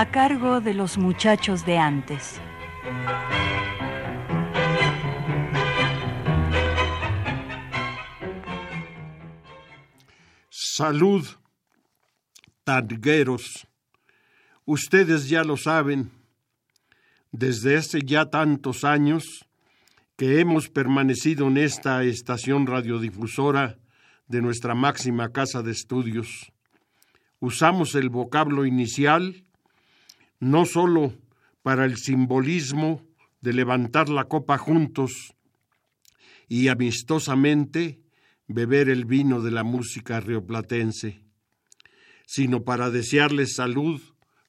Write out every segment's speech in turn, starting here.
A cargo de los muchachos de antes. Salud, tangueros. Ustedes ya lo saben, desde hace ya tantos años que hemos permanecido en esta estación radiodifusora de nuestra máxima casa de estudios. Usamos el vocablo inicial no sólo para el simbolismo de levantar la copa juntos y amistosamente beber el vino de la música rioplatense, sino para desearles salud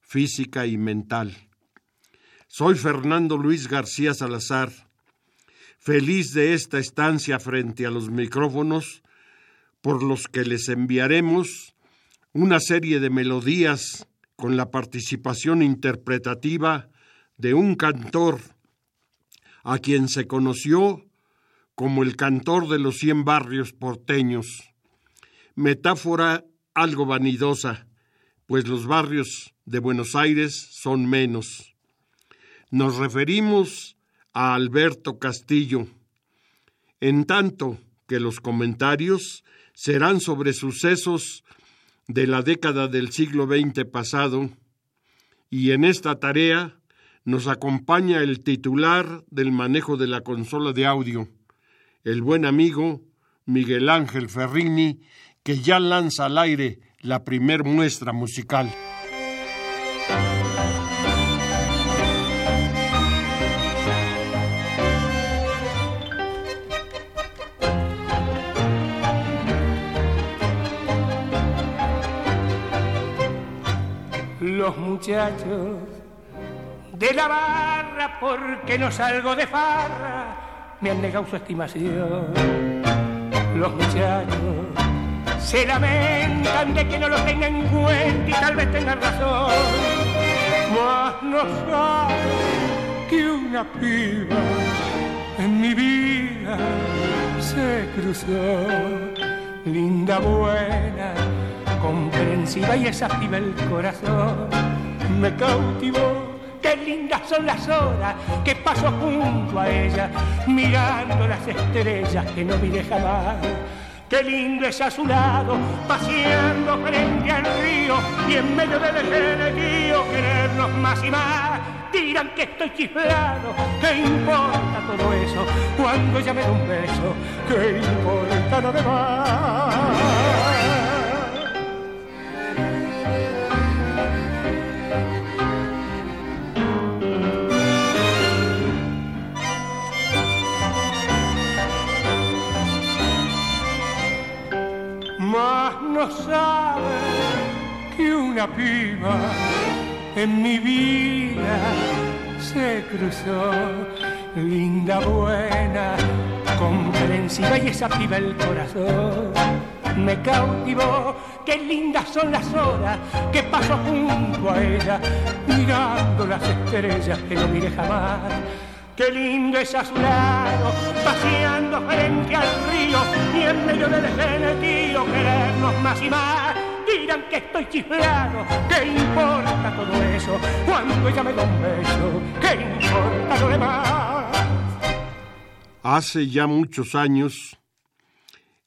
física y mental. Soy Fernando Luis García Salazar, feliz de esta estancia frente a los micrófonos, por los que les enviaremos una serie de melodías con la participación interpretativa de un cantor a quien se conoció como el cantor de los cien barrios porteños, metáfora algo vanidosa, pues los barrios de Buenos Aires son menos. Nos referimos a Alberto Castillo, en tanto que los comentarios serán sobre sucesos de la década del siglo XX pasado y en esta tarea nos acompaña el titular del manejo de la consola de audio, el buen amigo Miguel Ángel Ferrini, que ya lanza al aire la primer muestra musical. Muchachos de la barra porque no salgo de farra me han negado su estimación. Los muchachos se lamentan de que no lo tengan en cuenta y tal vez tengan razón. Mas no saben que una piba en mi vida se cruzó, linda buena comprensiva y esa el corazón me cautivó. Qué lindas son las horas que paso junto a ella, mirando las estrellas que no vi jamás. Qué lindo es a su lado, paseando frente al río y en medio del gentío querernos más y más. Dirán que estoy chiflado, ¿qué importa todo eso? Cuando ella me da un beso, ¿qué importa lo demás? No sabe que una piba en mi vida se cruzó, linda, buena, comprensiva y esa piba el corazón me cautivó. Qué lindas son las horas que paso junto a ella, mirando las estrellas que no mire jamás Qué lindo es a su lado, paseando frente al río y en medio del genetío querernos más y más. Dirán que estoy chiflado, ¿qué importa todo eso? Cuando ella me da un beso, ¿qué importa lo demás? Hace ya muchos años,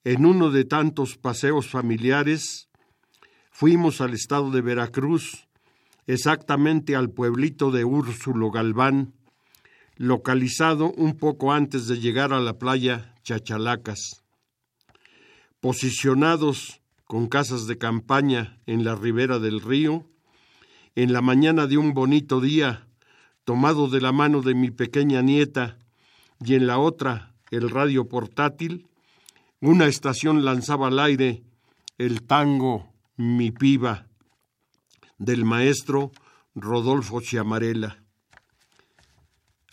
en uno de tantos paseos familiares, fuimos al estado de Veracruz, exactamente al pueblito de Úrsulo Galván, localizado un poco antes de llegar a la playa Chachalacas. Posicionados con casas de campaña en la ribera del río, en la mañana de un bonito día, tomado de la mano de mi pequeña nieta y en la otra el radio portátil, una estación lanzaba al aire el tango Mi piba del maestro Rodolfo Chiamarela.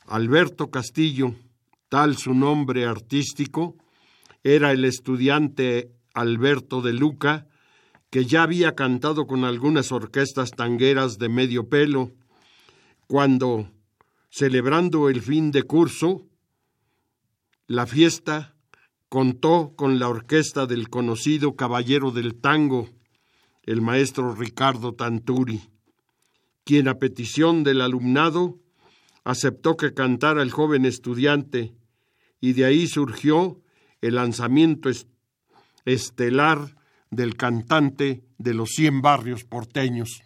Alberto Castillo, tal su nombre artístico, era el estudiante Alberto de Luca, que ya había cantado con algunas orquestas tangueras de medio pelo, cuando, celebrando el fin de curso, la fiesta contó con la orquesta del conocido caballero del tango, el maestro Ricardo Tanturi, quien a petición del alumnado aceptó que cantara el joven estudiante y de ahí surgió el lanzamiento estelar del cantante de los cien barrios porteños.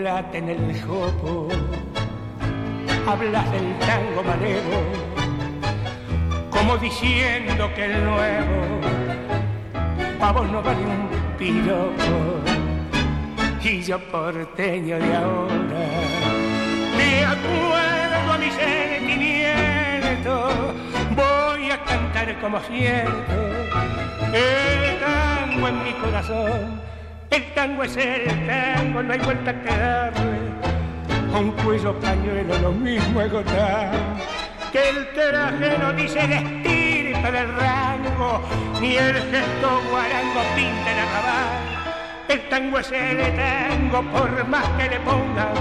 Plata en el jopo, hablas del tango manero, como diciendo que el nuevo pavos no vale un piropo. Y yo porteño de ahora, me acuerdo a mi sentimiento, voy a cantar como siento. El tango en mi corazón, el tango es el tango, no hay vuelta que darle. Un cuello pañuelo lo mismo agotar, que el traje no dice destino del rango, ni el gesto guarango pinta el arrabal. El tango es el tango, por más que le pongan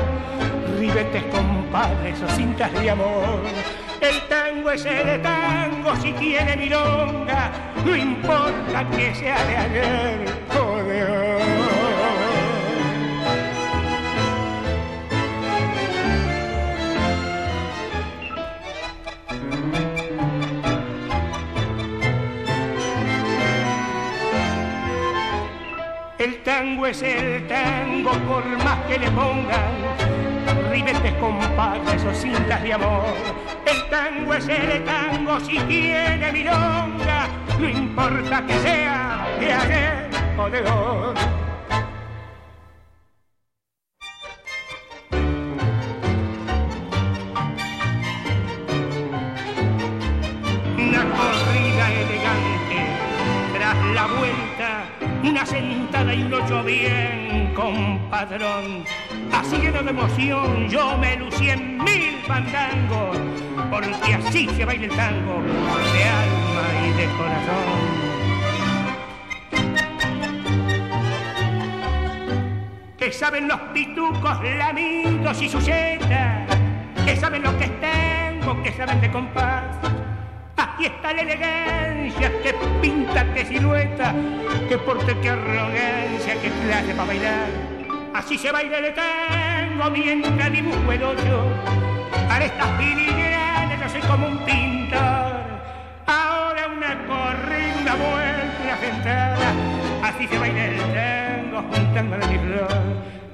ribetes, compadres o cintas de amor. El tango es el tango si tiene milonga, no importa que sea de ayer o de hoy. El tango es el tango por más que le pongan ribetes, compadres o cintas de amor. El tango es el tango si tiene milonga, no importa que sea de ayer o de. Compadrón. Así lleno de emoción, yo me lucí en mil fandangos, porque así se baila el tango, de alma y de corazón. Que saben los pitucos, lamitos y sujetas, que saben lo que es tango, que saben de compás Aquí está la elegancia, que pinta, que silueta, que porte, que arrogancia, que clase para bailar. Así se baila el tango mientras dibujo el ocho. Para estas filigranas yo soy como un pintor. Ahora una corrida, una vuelta, una sentada. Así se baila el tango juntando la flor.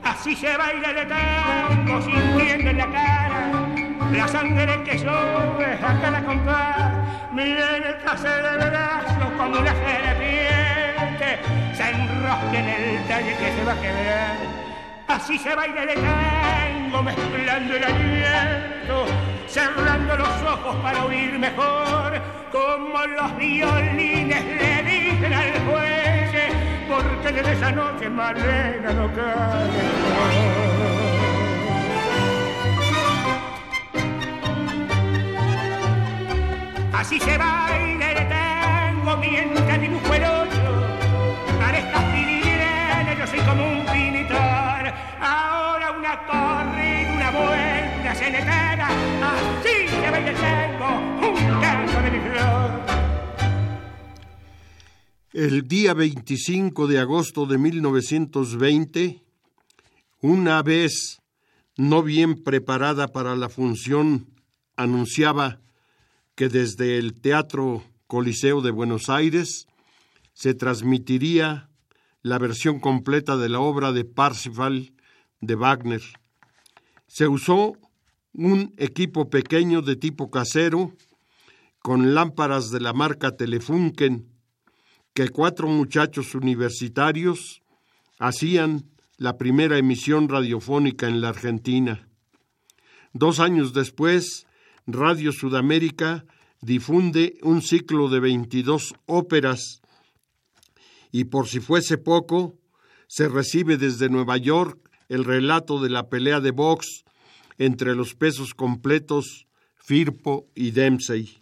Así se baila el tango sintiendo en la cara la sangre que sube a cada compás Viene el trasero de brazo como una serpiente, se enrosca en el talle que se va a quebrar. Así se baila el tango mezclando el aliento, cerrando los ojos para oír mejor, como los violines le dicen al juez, porque desde esa noche Malena no cae. Así se baila el tango mientras dibujo el yo soy como un pintor. Ahora una corrida, una vuelta se le cara. Así se baila el tango, un canto de mi flor. El día 25 de agosto de 1920, una vez no bien preparada para la función, anunciaba que desde el Teatro Coliseo de Buenos Aires se transmitiría la versión completa de la obra de Parsifal de Wagner. Se usó un equipo pequeño de tipo casero con lámparas de la marca Telefunken que cuatro muchachos universitarios hacían la primera emisión radiofónica en la Argentina. Dos años después, Radio Sudamérica difunde un ciclo de 22 óperas y por si fuese poco, se recibe desde Nueva York el relato de la pelea de box entre los pesos completos Firpo y Dempsey.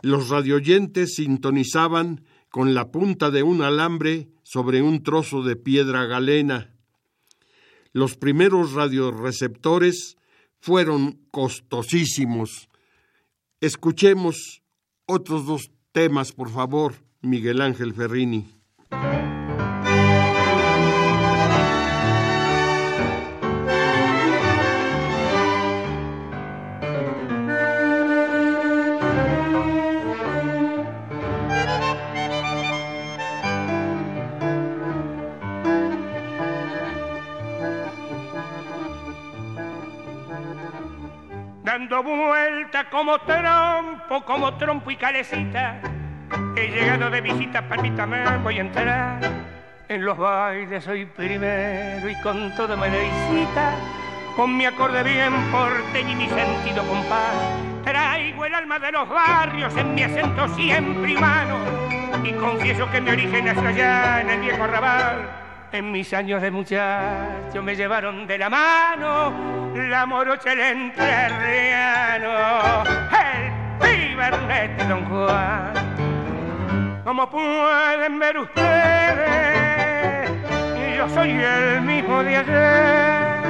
Los radioyentes sintonizaban con la punta de un alambre sobre un trozo de piedra galena. Los primeros radioreceptores fueron costosísimos. Escuchemos otros dos temas, por favor, Miguel Ángel Ferrini. Como trompo, como trompo y calecita. He llegado de visita, permítame, voy a entrar. En los bailes soy primero y con toda merecita, con mi acorde bien porteño y mi sentido compás. Traigo el alma de los barrios en mi acento siempre humano y confieso que mi origen es allá en el viejo arrabal en mis años de muchacho me llevaron de la mano la morocha el entrerriano, el de Don Juan. Como pueden ver ustedes, yo soy el mismo de ayer.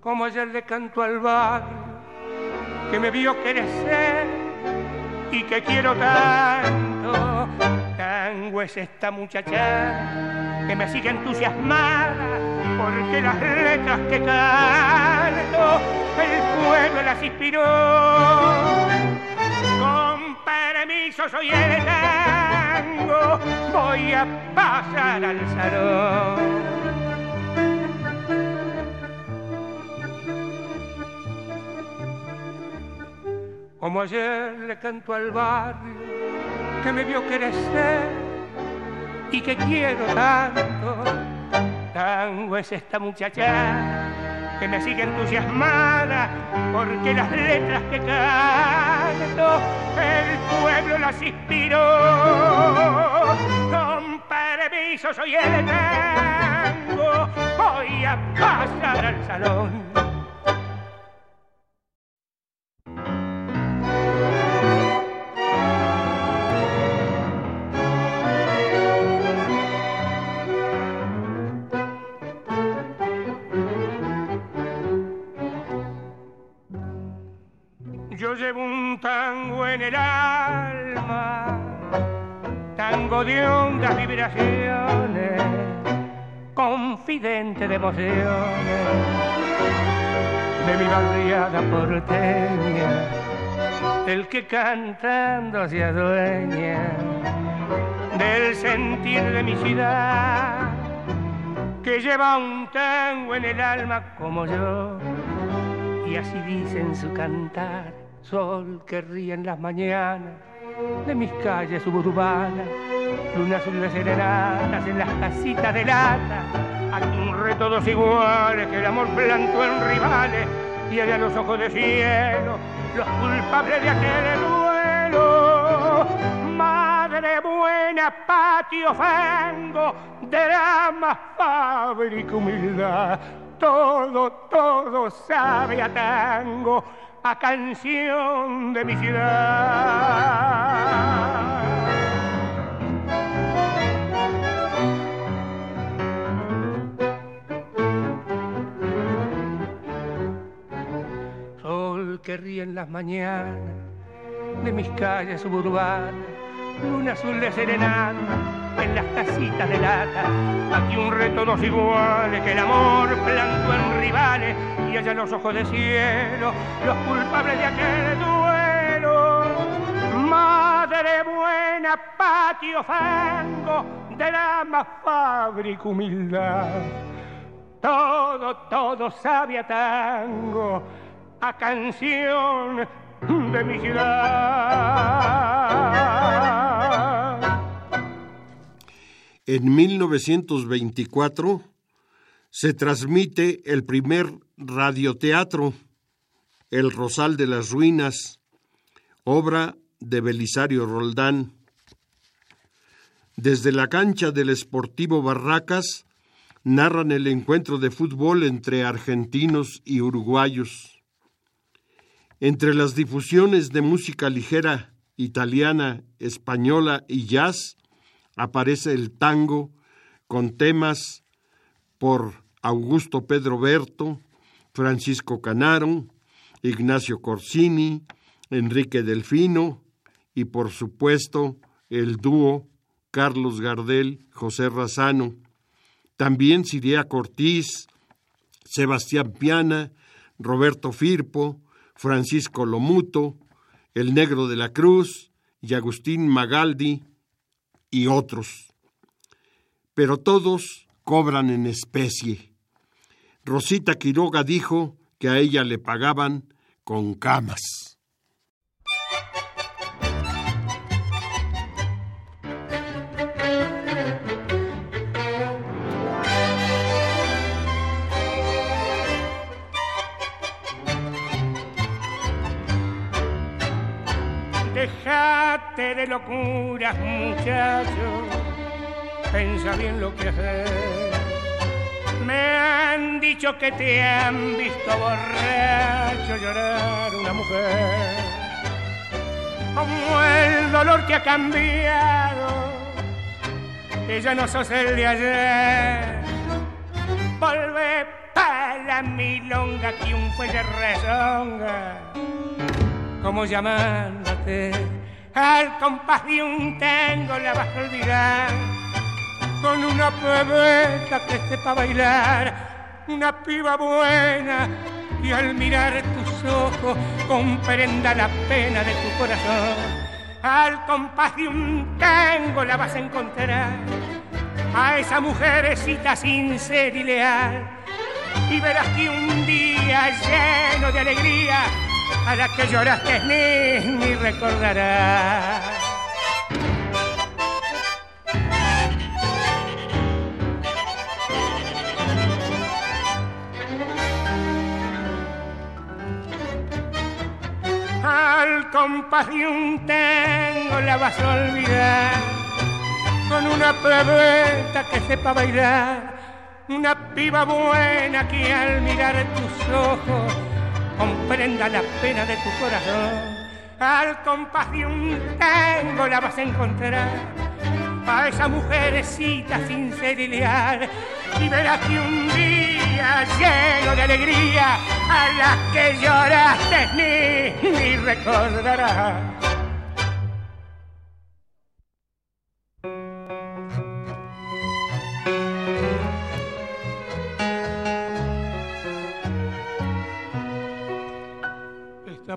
Como ayer le canto al barrio que me vio crecer y que quiero tanto. Tango es esta muchacha que me sigue entusiasmada porque las letras que canto el pueblo las inspiró. Con permiso soy el tango, voy a pasar al salón. Como ayer le canto al barrio que me vio crecer y que quiero tanto. Tango es esta muchacha que me sigue entusiasmada porque las letras que canto el pueblo las inspiró. Con permiso soy el tango, voy a pasar al salón confidente de emociones, de mi barriada porteña, el que cantando se adueña del sentir de mi ciudad, que lleva un tango en el alma como yo, y así dice en su cantar sol que ríe en las mañanas de mis calles suburbanas, luna azul de serenatas en las casitas de lata, aquí un reto dos iguales que el amor plantó en rivales y allá los ojos de cielo, los culpables de aquel duelo. Madre buena, patio fango, drama, fábrica, humildad, todo, todo sabe a tango a canción de mi ciudad. Que ríe en las mañanas de mis calles suburbanas, luna azul de serenata en las casitas de lata. Aquí un reto dos iguales que el amor plantó en rivales y allá los ojos de cielo, los culpables de aquel duelo. Madre buena, patio fango de la más fábrica humildad. Todo, todo sabe tango, a canción de mi ciudad. En 1924 se transmite el primer radioteatro, El Rosal de las Ruinas, obra de Belisario Roldán. Desde la cancha del Sportivo Barracas narran el encuentro de fútbol entre argentinos y uruguayos. Entre las difusiones de música ligera italiana, española y jazz, aparece el tango con temas por Augusto Pedro Berto, Francisco Canaro, Ignacio Corsini, Enrique Delfino y por supuesto el dúo Carlos Gardel, José Razano. También Siria Cortiz, Sebastián Piana, Roberto Firpo, Francisco Lomuto, El Negro de la Cruz y Agustín Magaldi y otros. Pero todos cobran en especie. Rosita Quiroga dijo que a ella le pagaban con camas. De locuras, muchachos, pensa bien lo que haces. Me han dicho que te han visto borracho llorar una mujer. Como el dolor que ha cambiado, que ya no sos el de ayer. Volve para la milonga que un fuelle rezonga como llamándote al compás de un tango la vas a olvidar. Con una pebeta que sepa bailar una piba buena y al mirar tus ojos comprenda la pena de tu corazón. Al compás de un tango la vas a encontrar. A esa mujercita sincera y leal. Y verás que un día lleno de alegría a la que lloraste ni, ni recordarás. Al compás de un tango la vas a olvidar con una pebeta que sepa bailar, una piba buena que al mirar tus ojos comprenda la pena de tu corazón. Al compás de un tango la vas a encontrar a esa mujercita sincera y leal y verás que un día lleno de alegría a las que lloraste ni, ni recordarás.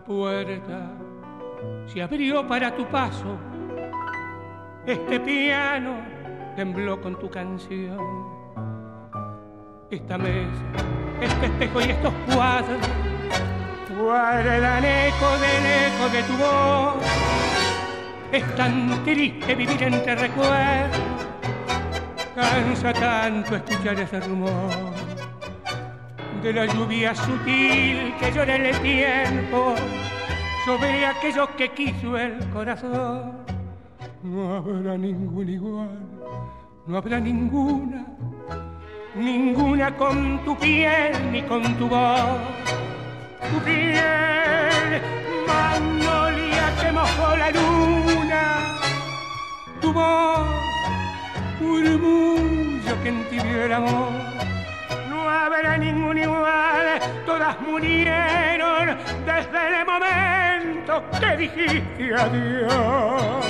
Puerta se abrió para tu paso. Este piano tembló con tu canción. Esta mesa, este espejo y estos cuadros guardan eco del eco de tu voz. Es tan triste vivir entre recuerdos, cansa tanto escuchar ese rumor de la lluvia sutil que llora el tiempo sobre aquello que quiso el corazón. No habrá ningún igual, no habrá ninguna, ninguna con tu piel ni con tu voz. Tu piel, magnolia que mojó la luna, tu voz, murmullo que entibió el amor habrá ningún igual, todas murieron desde el momento que dijiste adiós.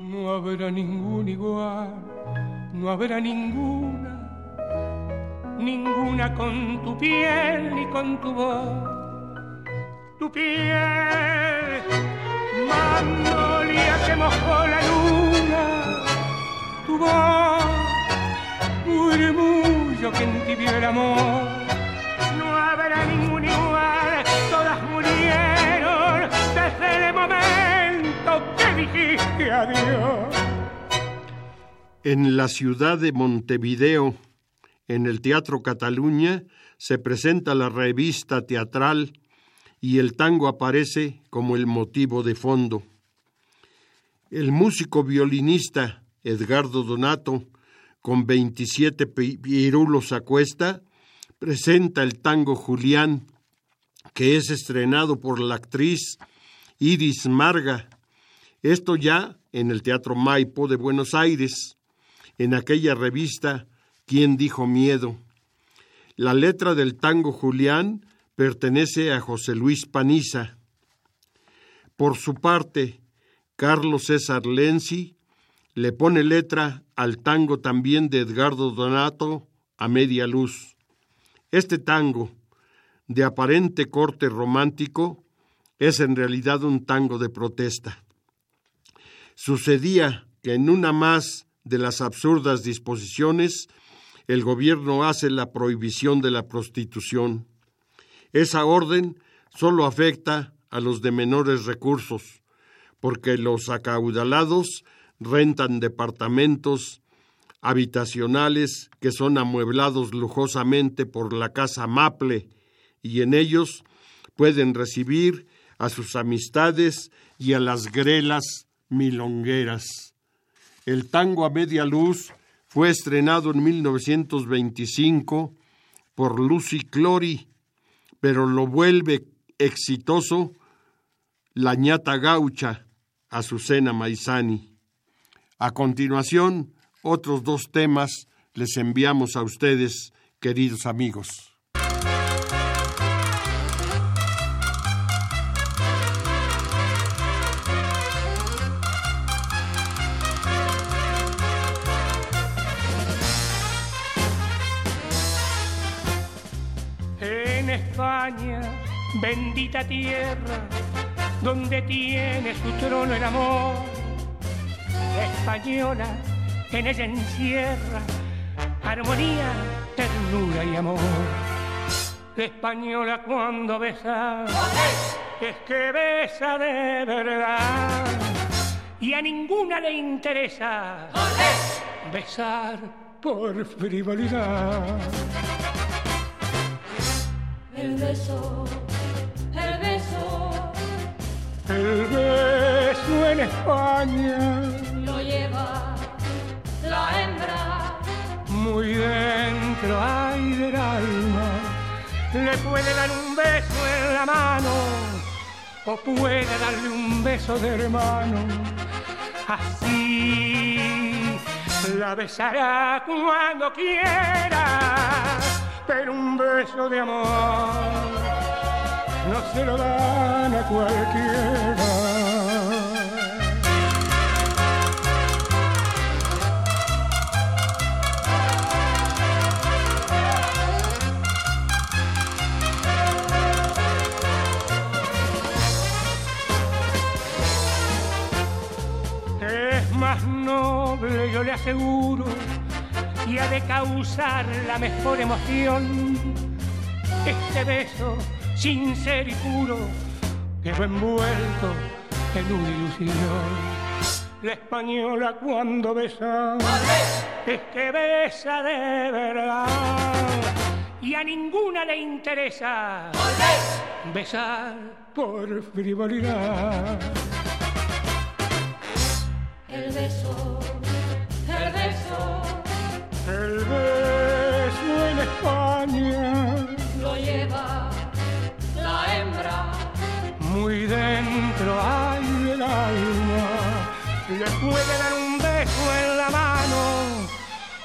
No habrá ningún igual, no habrá ninguna ninguna con tu piel ni con tu voz. Tu piel, magnolia que mojó la luna, tu voz, murmullo que entibió el amor. No habrá ningún igual, todas murieron desde el momento que dijiste adiós. En la ciudad de Montevideo, en el Teatro Cataluña, se presenta la revista teatral y el tango aparece como el motivo de fondo. El músico violinista Edgardo Donato, con 27 pirulos a cuesta, presenta el tango Julián, que es estrenado por la actriz Iris Marga. Esto ya en el Teatro Maipo de Buenos Aires, en aquella revista ¿Quién dijo miedo? La letra del tango Julián pertenece a José Luis Paniza. Por su parte, Carlos César Lenzi le pone letra al tango también de Edgardo Donato a media luz. Este tango, de aparente corte romántico, es en realidad un tango de protesta. Sucedía que en una más de las absurdas disposiciones el gobierno hace la prohibición de la prostitución. Esa orden solo afecta a los de menores recursos, porque los acaudalados rentan departamentos habitacionales que son amueblados lujosamente por la casa Maple y en ellos pueden recibir a sus amistades y a las grelas milongueras. El tango a media luz fue estrenado en 1925 por Lucy Clory, pero lo vuelve exitoso la ñata gaucha Azucena Maizani. A continuación, otros dos temas les enviamos a ustedes, queridos amigos. Bendita tierra, donde tiene su trono el amor. española en ella encierra armonía, ternura y amor. española cuando besa, es que besa de verdad. Y a ninguna le interesa besar por frivolidad el beso. El beso en España lo lleva la hembra. Muy dentro hay del alma. Le puede dar un beso en la mano o puede darle un beso de hermano. Así la besará cuando quiera pero un beso de amor no se lo dan a cualquiera. Es más noble, yo le aseguro y ha de causar la mejor emoción. Este beso sincero y puro quedó envuelto en una ilusión. La española cuando besa es que besa de verdad y a ninguna le interesa besar por frivolidad.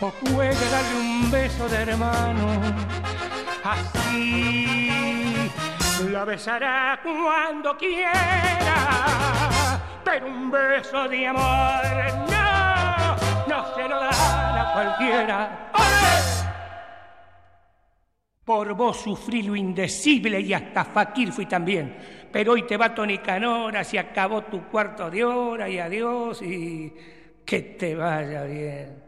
O puede darle un beso de hermano. Así la besará cuando quiera, pero un beso de amor no no se lo dan a cualquiera. Por vos sufrí lo indecible y hasta Fakir fui también. Pero hoy te va Tony Canora, se acabó tu cuarto de hora y adiós y que te vaya bien.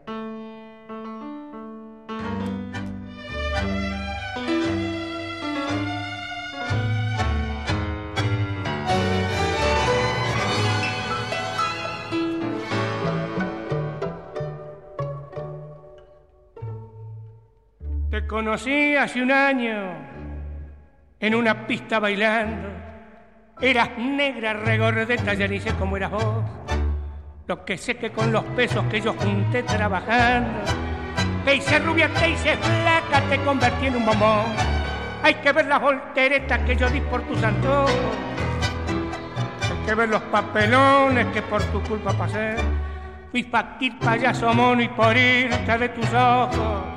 Conocí hace un año en una pista bailando. Eras negra, regordeta, ya ni sé cómo eras vos. Lo que sé que con los pesos que yo junté trabajando, te hice rubia, te hice flaca, te convertí en un bombón. Hay que ver las volteretas que yo di por tus antojos. Hay que ver los papelones que por tu culpa pasé. Fui fakir, payaso mono y por irte de tus ojos.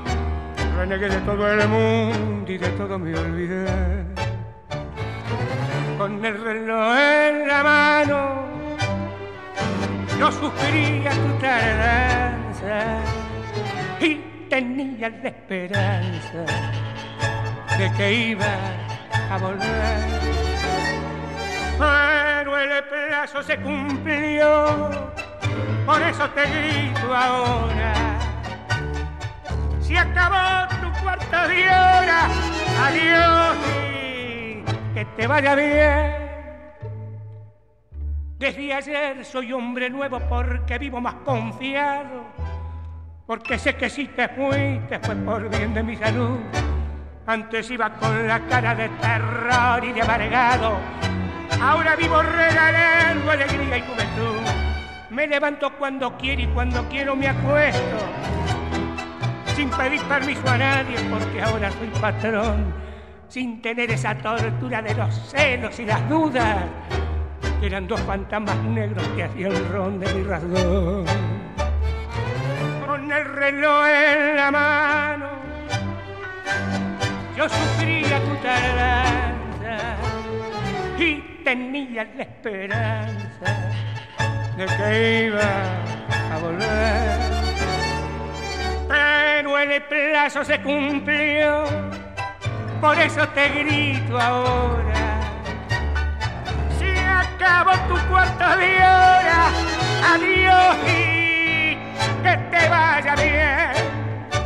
Renegué de todo el mundo y de todo me olvidé. Con el reloj en la mano, yo sufría tu tardanza y tenía la esperanza de que iba a volver. Pero el plazo se cumplió, por eso te grito ahora se acabó tu cuarto de hora. Adiós que te vaya bien. Desde ayer soy hombre nuevo porque vivo más confiado. Porque sé que si te fuiste fue por bien de mi salud. Antes iba con la cara de terror y de amargado. Ahora vivo regalando alegría y juventud. Me levanto cuando quiero y cuando quiero me acuesto sin pedir permiso a nadie porque ahora soy patrón, sin tener esa tortura de los celos y las dudas, que eran dos fantasmas negros que hacían el ron de mi razón. Con el reloj en la mano, yo sufría tu tardanza y tenía la esperanza de que iba a volver pero el plazo se cumplió, por eso te grito ahora. Se acabó tu cuarto de hora, adiós y que te vaya bien.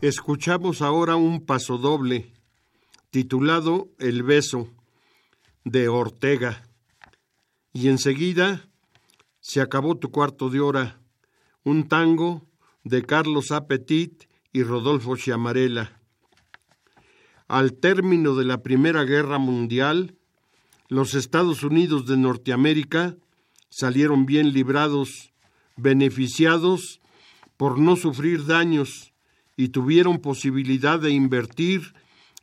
Escuchamos ahora un paso doble titulado El beso de Ortega. Y enseguida se acabó tu cuarto de hora, un tango de Carlos Apetit y Rodolfo Chiamarella. Al término de la Primera Guerra Mundial, los Estados Unidos de Norteamérica salieron bien librados, beneficiados por no sufrir daños y tuvieron posibilidad de invertir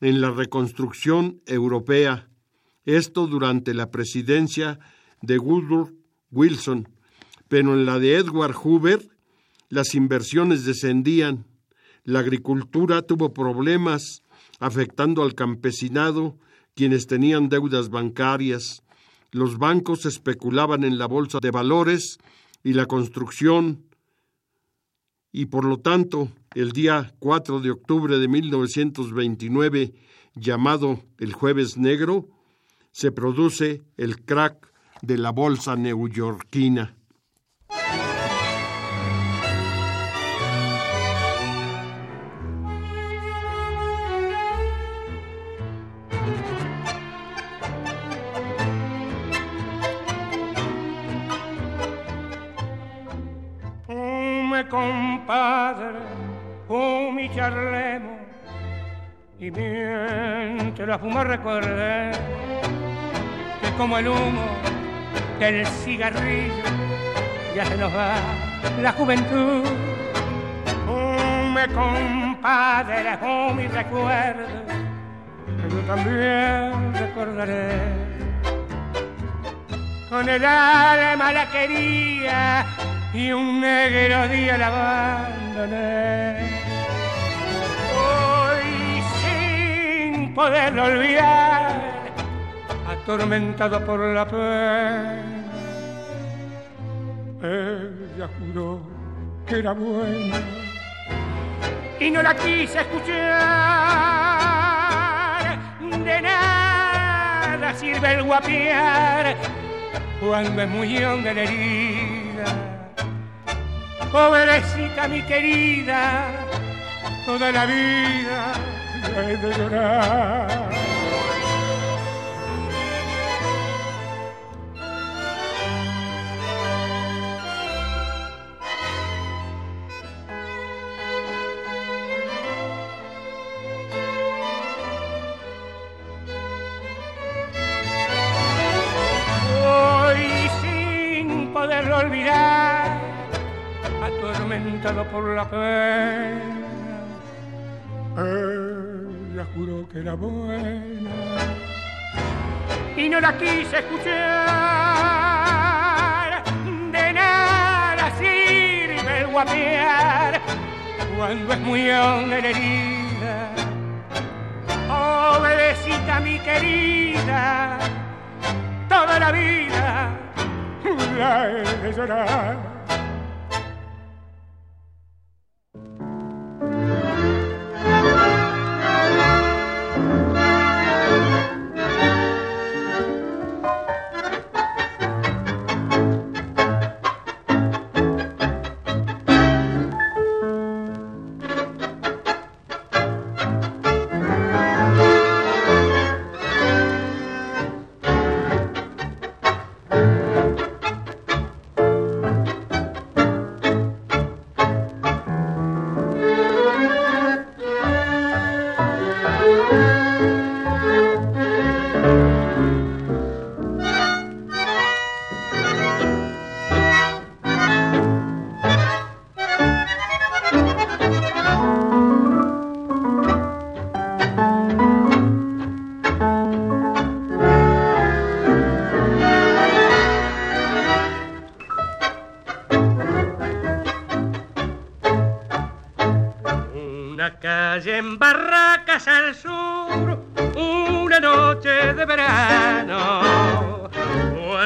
en la reconstrucción europea, esto durante la presidencia de Woodrow Wilson, pero en la de Edward Hoover las inversiones descendían, la agricultura tuvo problemas afectando al campesinado, quienes tenían deudas bancarias, los bancos especulaban en la bolsa de valores y la construcción, y por lo tanto, el día 4 de octubre de 1929, llamado el Jueves Negro, se produce el crack de la bolsa neoyorquina. Y mientras fumo recordé que como el humo del cigarrillo ya se nos va la juventud. me compadre, un mi recuerdo yo también recordaré con el alma la quería y un negro día la abandoné. Poderlo olvidar, atormentado por la pena, ella juró que era buena y no la quise escuchar. De nada sirve el guapiar cuando es muy honda la herida pobrecita mi querida, toda la vida he de llorar. Olvidar, atormentado por la pena, ella juró que era buena y no la quise escuchar. De nada sirve el guapear cuando es muy honda la herida. Obedecita mi querida, toda la vida la he de llorar.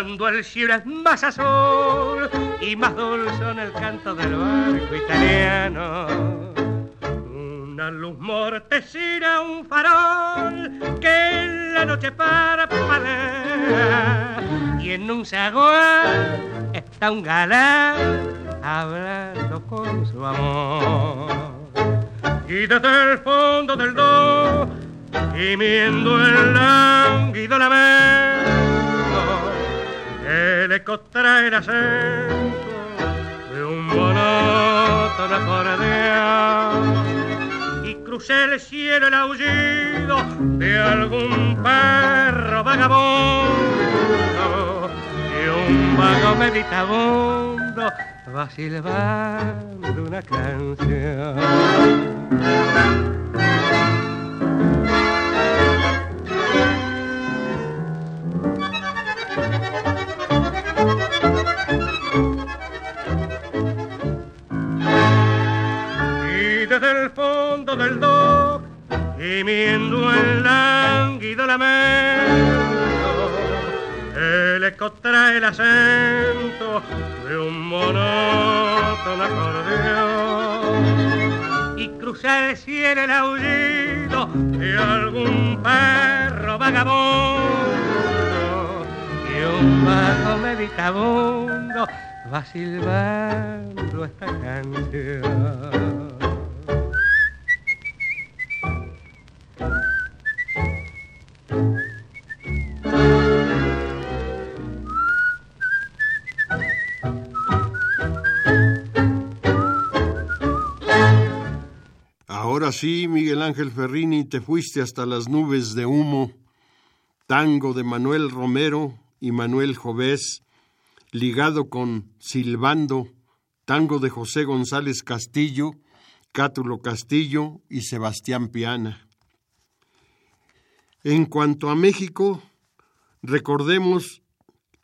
Cuando el cielo es más azul y más dulce en el canto del barco italiano. Una luz mortecina, un farol que en la noche parpadea y en un zaguán está un galán hablando con su amor y desde el fondo del do, gimiendo el lánguido lamento, el eco trae el acento de un monótono acordeón y crucé el cielo el aullido de algún perro vagabundo y un vago meditabundo va silbando una canción. Desde el fondo del dock, gimiendo el lánguido lamento, el eco trae el acento de un monótono acordeón y cruza el cielo el aullido de algún perro vagabundo y un bajo meditabundo va silbando esta canción. Ahora sí, Miguel Ángel Ferrini, te fuiste hasta las nubes de humo. Tango de Manuel Romero y Manuel Jovés, ligado con Silbando, tango de José González Castillo, Cátulo Castillo y Sebastián Piana. En cuanto a México, recordemos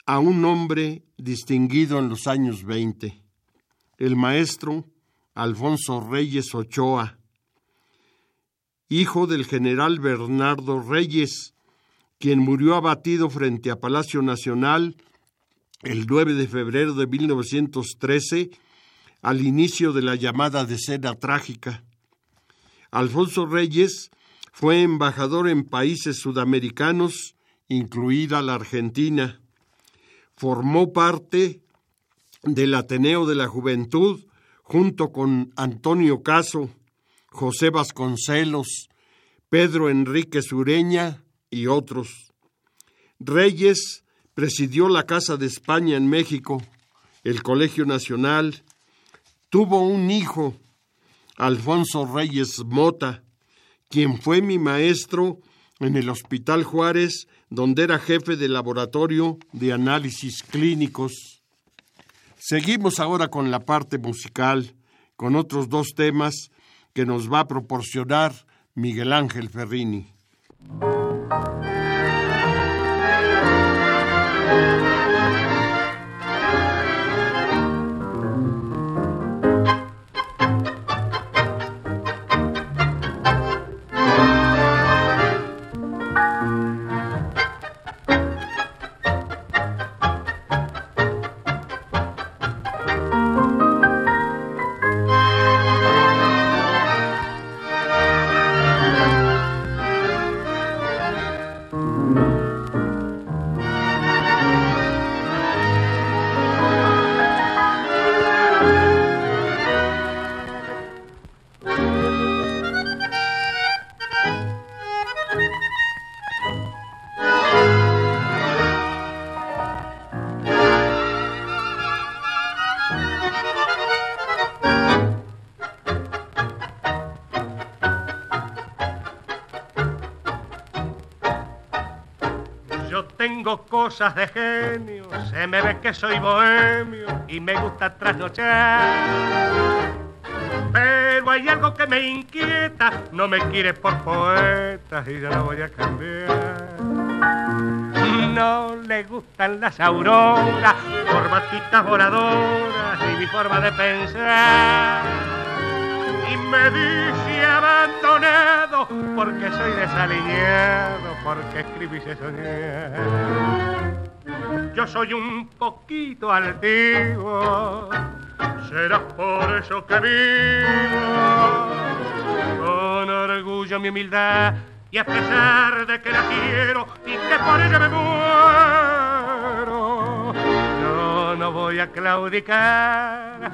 a un hombre distinguido en los años 20, el maestro Alfonso Reyes Ochoa, hijo del general Bernardo Reyes, quien murió abatido frente a Palacio Nacional el 9 de febrero de 1913, al inicio de la llamada decena trágica. Alfonso Reyes fue embajador en países sudamericanos, incluida la Argentina. Formó parte del Ateneo de la Juventud junto con Antonio Caso, José Vasconcelos, Pedro Enrique Sureña y otros. Reyes presidió la Casa de España en México, el Colegio Nacional, tuvo un hijo, Alfonso Reyes Mota, quien fue mi maestro en el Hospital Juárez, donde era jefe de laboratorio de análisis clínicos. Seguimos ahora con la parte musical, con otros dos temas que nos va a proporcionar Miguel Ángel Ferrini. Cosas de genio, se me ve que soy bohemio y me gusta trasnochar. Pero hay algo que me inquieta, no me quiere por poeta y yo no voy a cambiar. No le gustan las auroras, corbatitas voladoras y mi forma de pensar. Me dice abandonado porque soy desaliñado, porque escribí se soñar yo soy un poquito altivo, será por eso que vivo. Con orgullo mi humildad y a pesar de que la quiero y que por ella me muero, yo no voy a claudicar,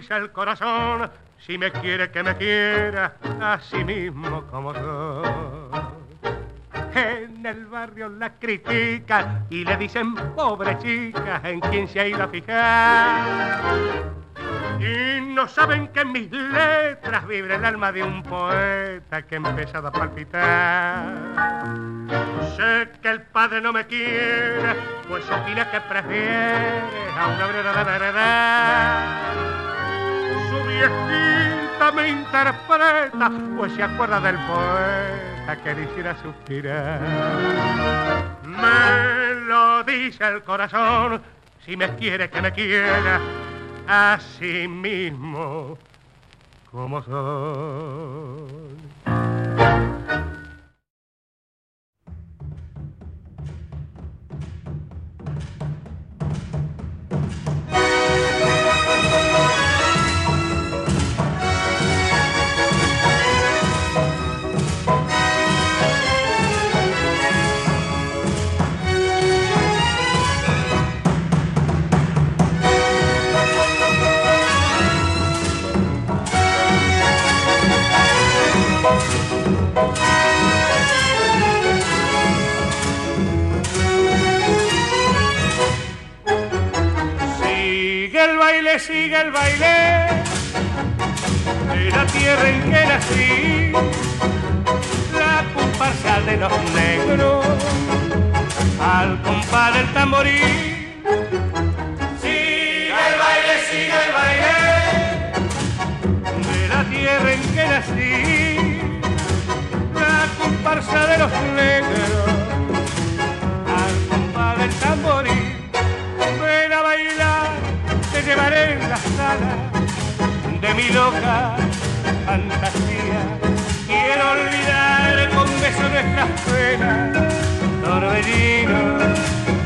dice el corazón, si me quiere que me quiera, así mismo como soy. En el barrio la critican y le dicen pobre chica en quien se ha ido a fijar. Y no saben que en mis letras vibra el alma de un poeta que ha empezado a palpitar. Sé que el padre no me quiere, pues opina que prefiere a una obrera de verdad. Viejita me interpreta, pues se acuerda del poeta que quisiera suspirar. Me lo dice el corazón, si me quiere que me quiera, así mismo como soy. Sigue el baile de la tierra en que nací, la comparsa de los negros al compás del tamborín. Sigue el baile, sigue el baile de la tierra en que nací, la comparsa de los negros fantasía. Quiero olvidar con beso nuestras penas, torbellino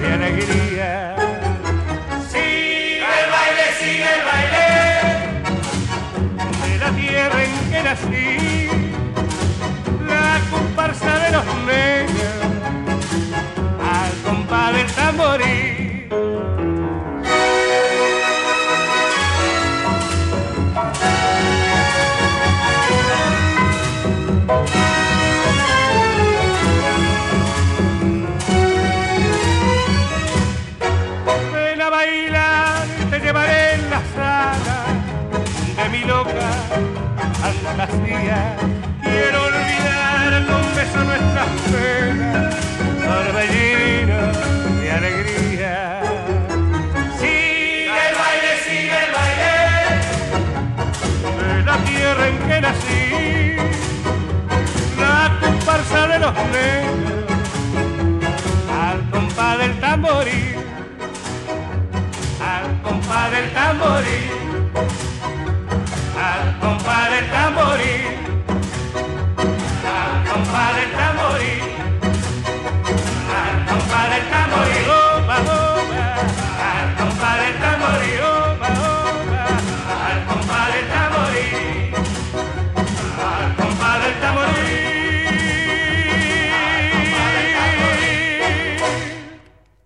de alegría. Al compás del al compás del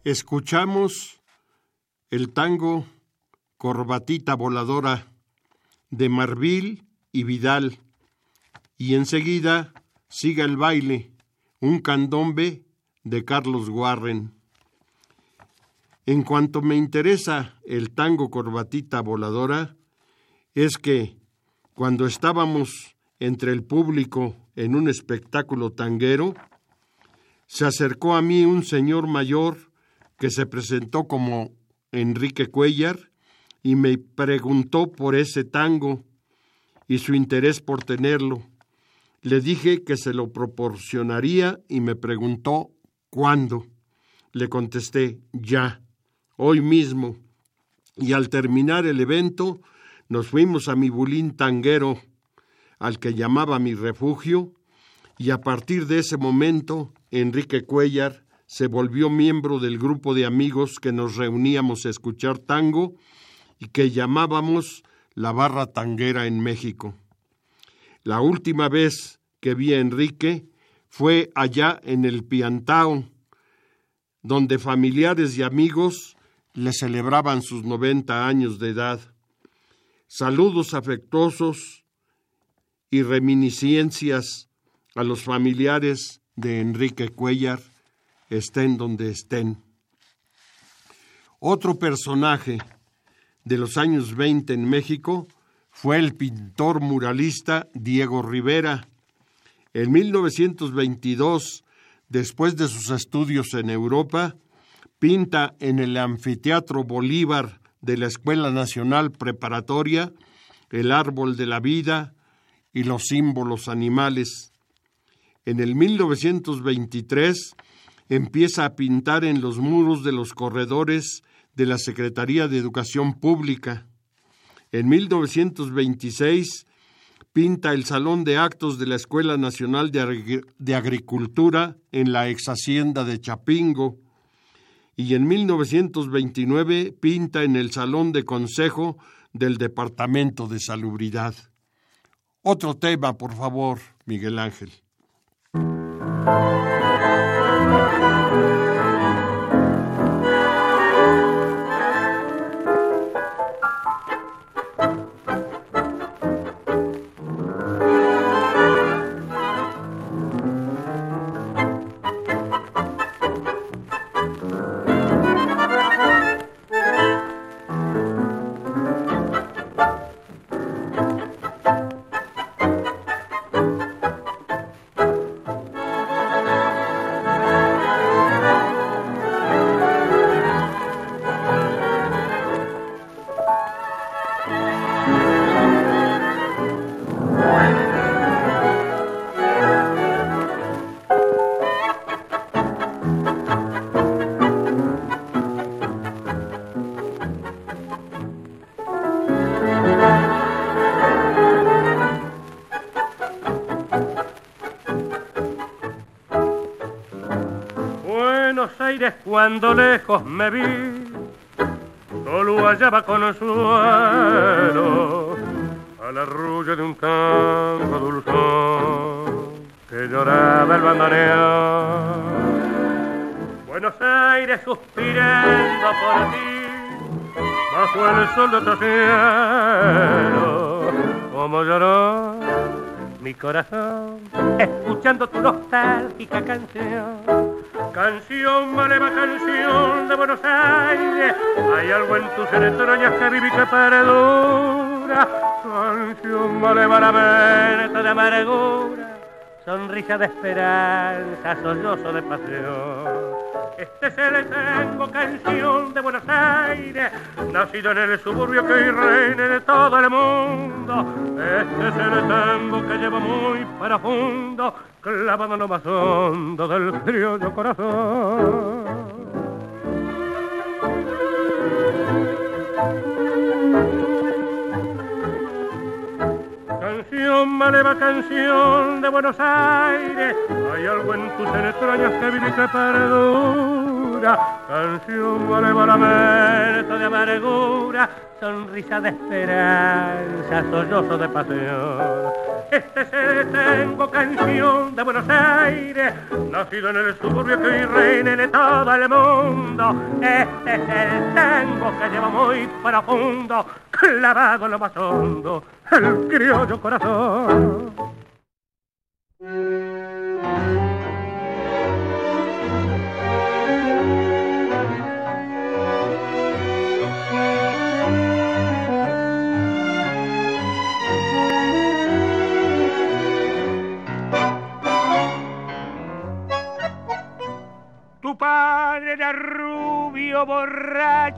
Escuchamos el tango Corbatita Voladora de Marvil y Vidal y enseguida siga el baile, un candombe de Carlos Warren. En cuanto me interesa el tango Corbatita Voladora, es que cuando estábamos entre el público en un espectáculo tanguero, se acercó a mí un señor mayor que se presentó como Enrique Cuellar y me preguntó por ese tango y su interés por tenerlo. Le dije que se lo proporcionaría y me preguntó cuándo. Le contesté ya, hoy mismo. Y al terminar el evento nos fuimos a mi bulín tanguero, al que llamaba mi refugio, y a partir de ese momento Enrique Cuellar se volvió miembro del grupo de amigos que nos reuníamos a escuchar tango y que llamábamos la barra tanguera en México. La última vez que vi a Enrique fue allá en el Piantao, donde familiares y amigos le celebraban sus 90 años de edad. Saludos afectuosos y reminiscencias a los familiares de Enrique Cuellar, estén donde estén. Otro personaje de los años 20 en México fue el pintor muralista Diego Rivera. En 1922, después de sus estudios en Europa, pinta en el Anfiteatro Bolívar de la Escuela Nacional Preparatoria el árbol de la vida y los símbolos animales. En el 1923 empieza a pintar en los muros de los corredores de la Secretaría de Educación Pública. En 1926 pinta el Salón de Actos de la Escuela Nacional de, Agri de Agricultura en la ex hacienda de Chapingo y en 1929 pinta en el Salón de Consejo del Departamento de Salubridad. Otro tema, por favor, Miguel Ángel. Cuando lejos me vi, solo hallaba consuelo a la rulla de un tango dulzón que lloraba el bandoneón. Buenos Aires suspirando por ti, bajo el sol de otro cielo, como lloró mi corazón, escuchando tu nostálgica canción Canción, maleva canción de Buenos Aires, hay algo en tus entrañas que viví que perdón. dura, canción maleva la mente de amargura, sonrisa de esperanza, sollozo de pasión. Este es el tango canción de Buenos Aires, nacido en el suburbio que reina de todo el mundo. Este es el tango que lleva muy profundo, clavado en lo más hondo del criollo corazón. Canción, maleva canción de Buenos Aires, hay algo en tus entrañas que vive que perdura. Canción, maleva lamento de amargura, sonrisa de esperanza, sollozo de pasión. Este es el tango canción de Buenos Aires, nacido en el suburbio que reina en todo el mundo. Este es el tango que lleva muy profundo, clavado en lo más hondo, el criollo corazón.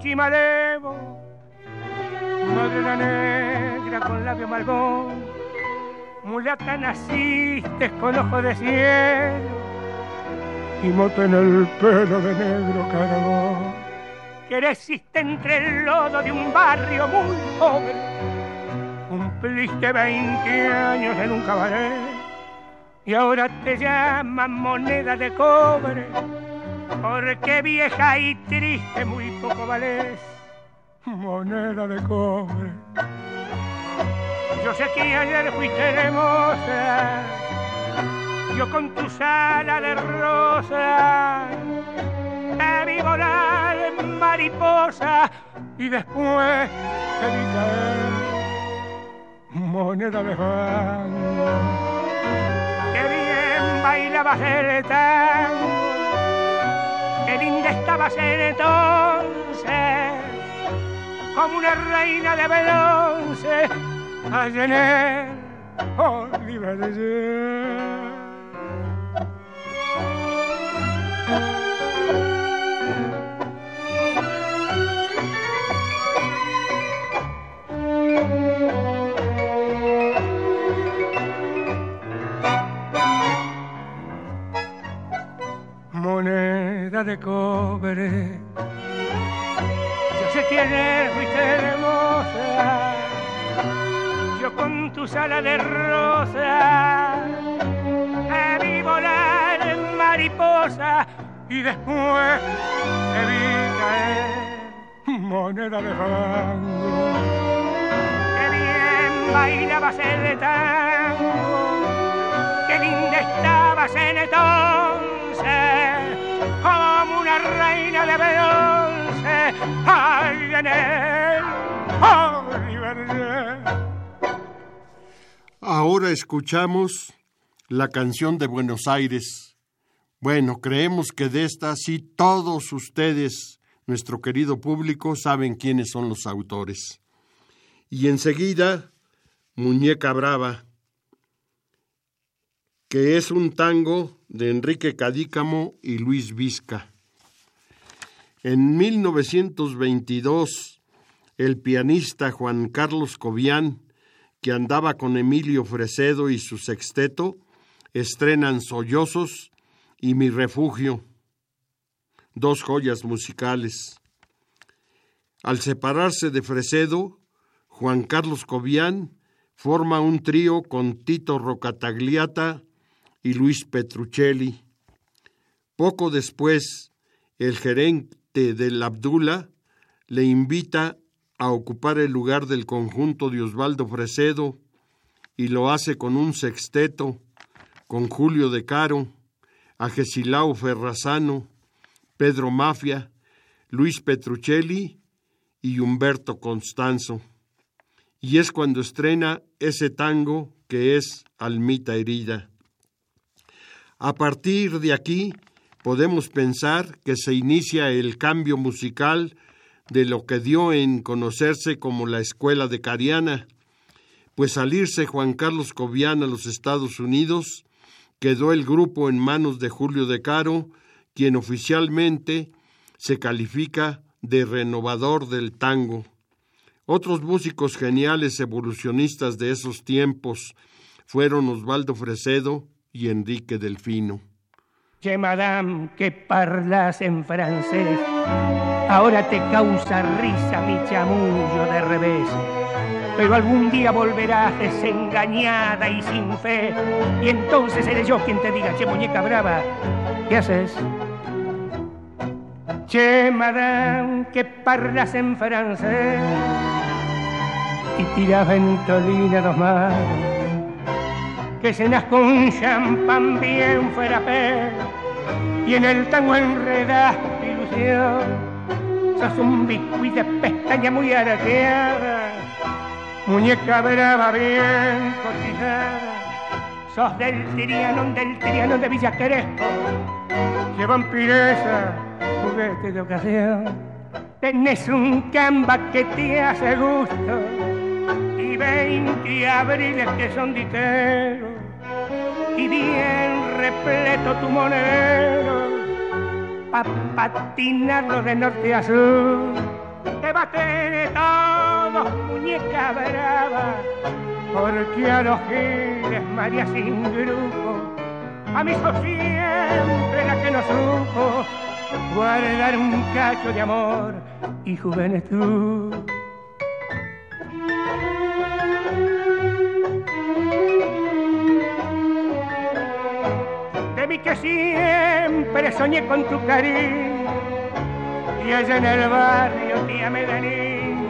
Borracho y malevo. Tu madre era negra con labio malbón. Mulata naciste con ojos de cielo y mote en el pelo de negro cargón. Creciste entre el lodo de un barrio muy pobre. Cumpliste 20 años en un cabaret y ahora te llaman moneda de cobre porque vieja y triste muy poco vales. Moneda de cobre. Yo sé que ayer fuiste hermosa, yo con tu sala de rosa te vi volar en mariposa y después te vi caer moneda de fango. Que bien bailabas el tango qué linda estabas entonces, como una reina de bronce, allá en el Oliver moneda de cobre. Yo sé quién es, fuiste hermosa, yo con tu sala de rosa, te vi volar en mariposa y después te vi caer moneda de fango. Qué bien bailabas el tango, qué linda estabas en entonces reina de. Ahora escuchamos la canción de Buenos Aires. Bueno, creemos que de esta sí todos ustedes, nuestro querido público, saben quiénes son los autores. Y enseguida, Muñeca Brava, que es un tango de Enrique Cadícamo y Luis Vizca. En 1922, el pianista Juan Carlos Cobian, que andaba con Emilio Fresedo y su sexteto, estrenan Sollozos y Mi Refugio, dos joyas musicales. Al separarse de Fresedo, Juan Carlos Cobian forma un trío con Tito Rocatagliata y Luis Petruccelli. Poco después, el del Abdula le invita a ocupar el lugar del conjunto de Osvaldo Fresedo y lo hace con un sexteto, con Julio de Caro, Agesilao Ferrazano, Pedro Mafia, Luis Petruccelli y Humberto Constanzo. Y es cuando estrena ese tango que es Almita Herida. A partir de aquí podemos pensar que se inicia el cambio musical de lo que dio en conocerse como la escuela de Cariana, pues al irse Juan Carlos Cobian a los Estados Unidos, quedó el grupo en manos de Julio de Caro, quien oficialmente se califica de renovador del tango. Otros músicos geniales evolucionistas de esos tiempos fueron Osvaldo Fresedo y Enrique Delfino. Che, madame, que parlas en francés, ahora te causa risa mi chamullo de revés. Pero algún día volverás desengañada y sin fe, y entonces seré yo quien te diga, che, muñeca brava, ¿qué haces? Che, madame, que parlas en francés, y tiras ventolina manos que cenas con champán bien fuera pe y en el tango enredas ilusión. Sos un biscuit de pestaña muy araqueada, muñeca brava bien cotizada. Sos del Tiriano, del Tiriano de Villa Crespo, que vampireza, juguete de ocasión. Tenés un camba que te hace gusto y veinte abriles que son diteros y bien repleto tu monedero pa patinarlo de norte a sur. Te va a tener todo, muñeca brava, porque a los giles María sin grupo, a mí sos siempre la que no supo guardar un cacho de amor y juventud. Siempre soñé con tu cariño y allá en el barrio te amé de.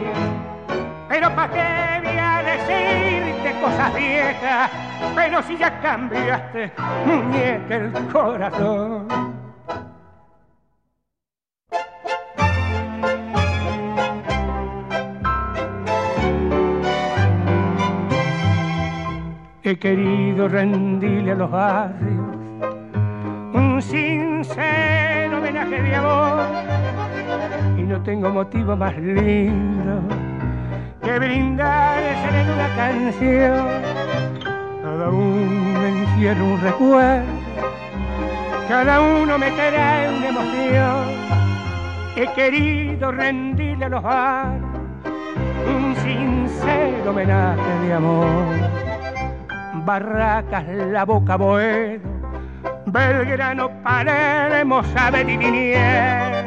Pero pa' qué voy a decirte cosas viejas, pero si ya cambiaste, muñeca, el corazón. He querido rendirle a los barrios sincero homenaje de amor y no tengo motivo más lindo que brindarse en una canción. Cada uno encierra un recuerdo, cada uno me trae una emoción. He querido rendirle a los un sincero homenaje de amor. Barracas, la boca Boedo, Belgrano, Palermo, Saber y Liniers,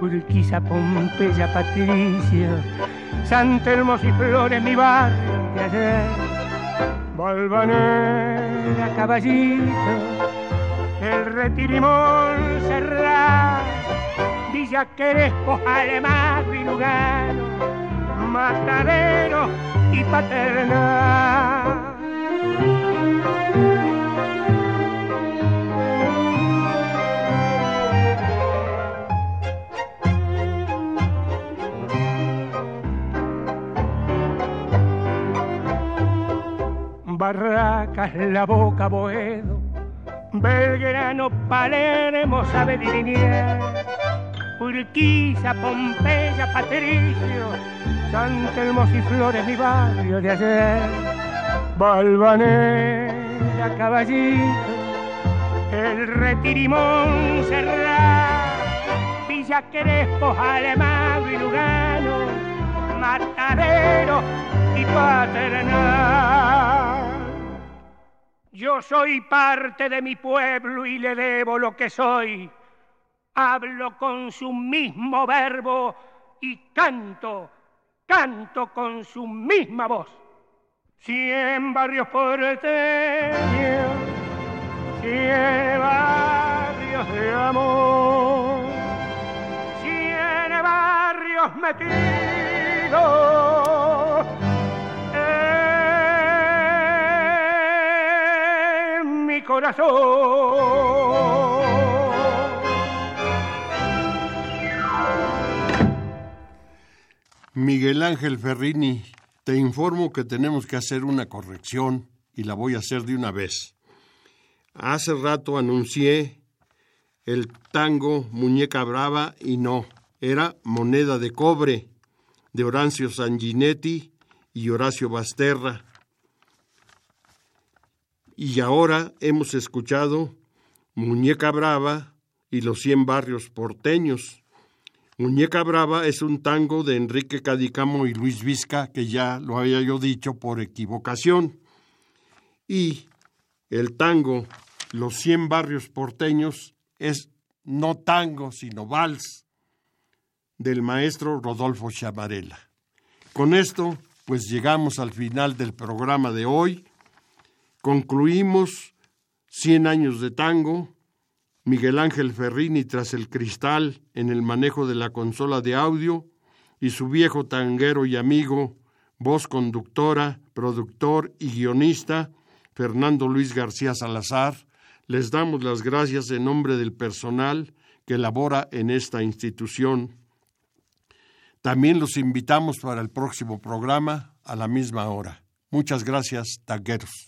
Urquiza, Pompeya, Patricio, San Telmos y Flores, mi barrio de ayer, Valvanera, Caballito, El Retirimón, Serrat, Villa Crespo, Alemán, Lugano, Matadero y Paternal. La Boca, Boedo, Belgrano, Palermo, Sabe Liniers, Urquiza, Pompeya, Patricio, San Telmos y Flores, mi barrio de ayer, Balvanera, Caballito, El Retirimón, Serrat, Villa Crespo, Alemán y Lugano, Matadero y Paternal. Yo soy parte de mi pueblo y le debo lo que soy. Hablo con su mismo verbo y canto, canto con su misma voz. Cien barrios porteños, cien barrios de amor, cien barrios metidos corazón. Miguel Ángel Ferrini, te informo que tenemos que hacer una corrección y la voy a hacer de una vez. Hace rato anuncié el tango Muñeca Brava y no, era Moneda de Cobre de Horacio Sanguinetti y Horacio Basterra. Y ahora hemos escuchado Muñeca Brava y los cien barrios porteños. Muñeca Brava es un tango de Enrique Cadicamo y Luis Vizca, que ya lo había yo dicho por equivocación. Y el tango Los cien barrios porteños es no tango, sino vals del maestro Rodolfo Chamarela. Con esto, pues llegamos al final del programa de hoy. Concluimos 100 años de tango, Miguel Ángel Ferrini tras el cristal en el manejo de la consola de audio y su viejo tanguero y amigo, voz conductora, productor y guionista, Fernando Luis García Salazar, les damos las gracias en nombre del personal que labora en esta institución. También los invitamos para el próximo programa a la misma hora. Muchas gracias, tagueros.